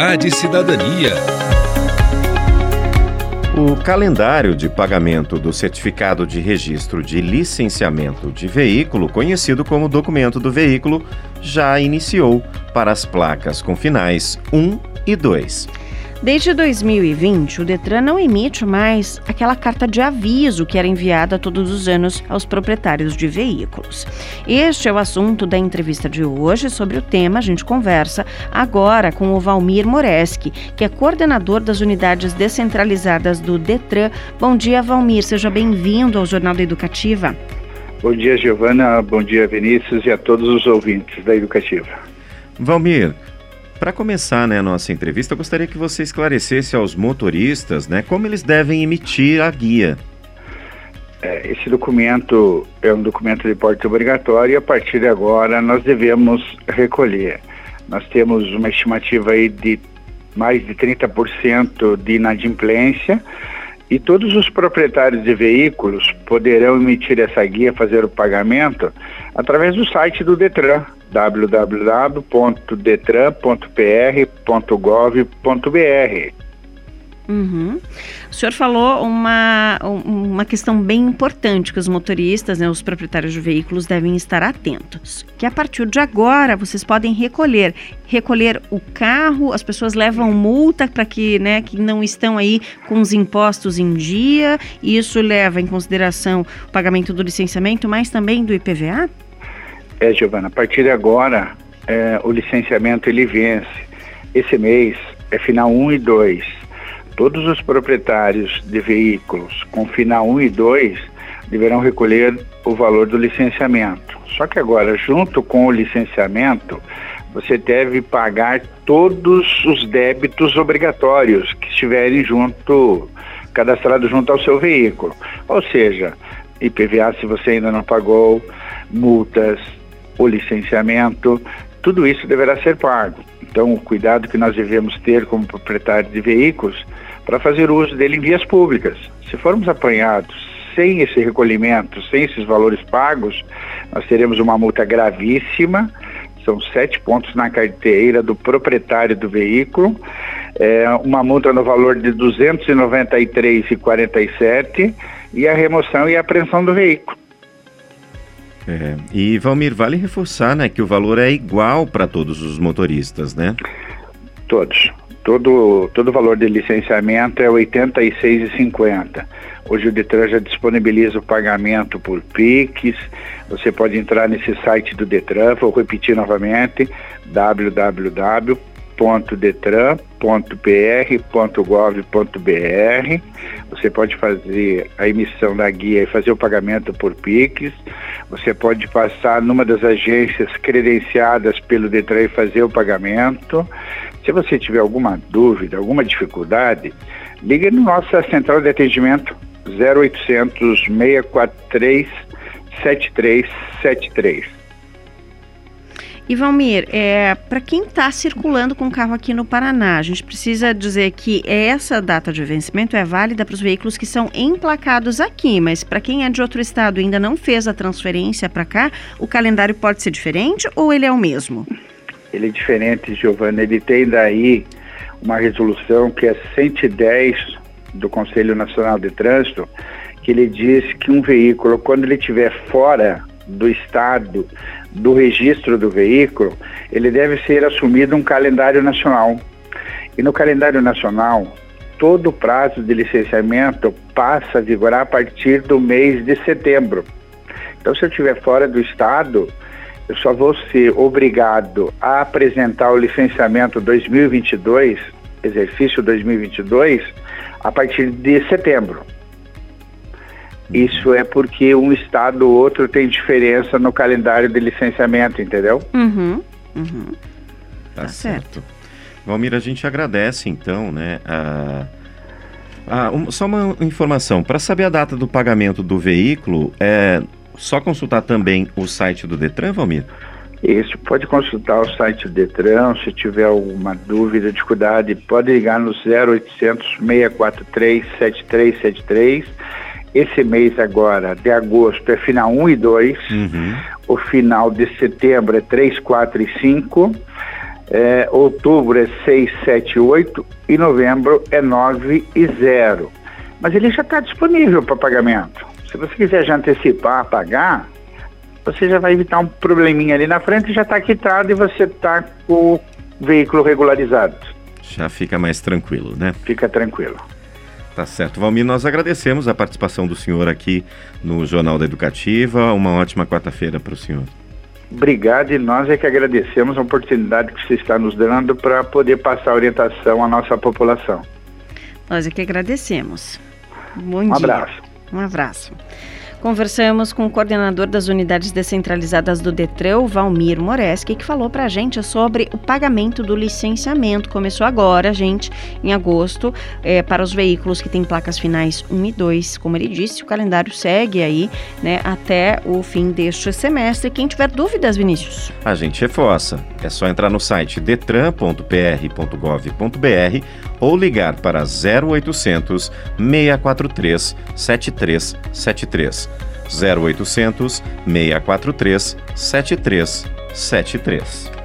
E Cidadania. O calendário de pagamento do certificado de registro de licenciamento de veículo, conhecido como documento do veículo, já iniciou para as placas com finais 1 e 2. Desde 2020, o Detran não emite mais aquela carta de aviso que era enviada todos os anos aos proprietários de veículos. Este é o assunto da entrevista de hoje. Sobre o tema, a gente conversa agora com o Valmir Moreski, que é coordenador das unidades descentralizadas do Detran. Bom dia, Valmir. Seja bem-vindo ao Jornal da Educativa. Bom dia, Giovana. Bom dia, Vinícius e a todos os ouvintes da Educativa. Valmir, para começar né, a nossa entrevista, eu gostaria que você esclarecesse aos motoristas né, como eles devem emitir a guia. É, esse documento é um documento de porte obrigatório e a partir de agora nós devemos recolher. Nós temos uma estimativa aí de mais de 30% de inadimplência e todos os proprietários de veículos poderão emitir essa guia, fazer o pagamento através do site do Detran, www.detran.pr.gov.br. Uhum. O senhor falou uma, uma questão bem importante que os motoristas, né, os proprietários de veículos devem estar atentos. Que a partir de agora vocês podem recolher, recolher o carro, as pessoas levam multa para que, né, que não estão aí com os impostos em dia. E isso leva em consideração o pagamento do licenciamento, mas também do IPVA? É, Giovana, a partir de agora, é, o licenciamento ele vence. Esse mês é final 1 e 2. Todos os proprietários de veículos com final 1 e 2 deverão recolher o valor do licenciamento. Só que agora, junto com o licenciamento, você deve pagar todos os débitos obrigatórios que estiverem junto, cadastrados junto ao seu veículo. Ou seja, IPVA se você ainda não pagou, multas, o licenciamento, tudo isso deverá ser pago. Então, o cuidado que nós devemos ter como proprietário de veículos para fazer uso dele em vias públicas. Se formos apanhados sem esse recolhimento, sem esses valores pagos, nós teremos uma multa gravíssima. São sete pontos na carteira do proprietário do veículo, é, uma multa no valor de R$ 293,47 e a remoção e a apreensão do veículo. É, e Valmir, vale reforçar né, que o valor é igual para todos os motoristas, né? Todos. Todo, todo valor de licenciamento é R$ 86,50. Hoje o Detran já disponibiliza o pagamento por PIX. Você pode entrar nesse site do Detran, vou repetir novamente, www www.detran.pr.gov.br. Você pode fazer a emissão da guia e fazer o pagamento por Pix. Você pode passar numa das agências credenciadas pelo Detran e fazer o pagamento. Se você tiver alguma dúvida, alguma dificuldade, ligue no nossa central de atendimento 0800 643 7373. E Valmir, é, para quem está circulando com carro aqui no Paraná, a gente precisa dizer que essa data de vencimento é válida para os veículos que são emplacados aqui, mas para quem é de outro estado e ainda não fez a transferência para cá, o calendário pode ser diferente ou ele é o mesmo? Ele é diferente, Giovana. Ele tem daí uma resolução que é 110 do Conselho Nacional de Trânsito, que ele diz que um veículo, quando ele estiver fora do estado do registro do veículo, ele deve ser assumido um calendário nacional. E no calendário nacional, todo o prazo de licenciamento passa a vigorar a partir do mês de setembro. Então, se eu estiver fora do estado, eu só vou ser obrigado a apresentar o licenciamento 2022, exercício 2022, a partir de setembro. Isso é porque um estado ou outro tem diferença no calendário de licenciamento, entendeu? Uhum, uhum. Tá, tá certo. certo. Valmir, a gente agradece então, né? A... Ah, um, só uma informação, para saber a data do pagamento do veículo, é só consultar também o site do Detran, Valmir? Isso, pode consultar o site do Detran, se tiver alguma dúvida, dificuldade, pode ligar no 0800 643 7373 esse mês agora, de agosto, é final 1 e 2. Uhum. O final de setembro é 3, 4 e 5. é, outubro é 6, 7, 8 e novembro é 9 e 0. Mas ele já está disponível para pagamento. Se você quiser já antecipar, pagar, você já vai evitar um probleminha ali na frente, já está quitado e você está com o veículo regularizado. Já fica mais tranquilo, né? Fica tranquilo. Tá certo. Valmir, nós agradecemos a participação do senhor aqui no Jornal da Educativa. Uma ótima quarta-feira para o senhor. Obrigado e nós é que agradecemos a oportunidade que você está nos dando para poder passar orientação à nossa população. Nós é que agradecemos. Bom um dia. abraço. Um abraço. Conversamos com o coordenador das unidades descentralizadas do Detran, Valmir Moreski, que falou para a gente sobre o pagamento do licenciamento. Começou agora, gente, em agosto, é, para os veículos que têm placas finais 1 e 2. Como ele disse, o calendário segue aí né, até o fim deste semestre. Quem tiver dúvidas, Vinícius? A gente reforça. É só entrar no site detran.pr.gov.br ou ligar para 0800 643 7373. 0800 643 7373.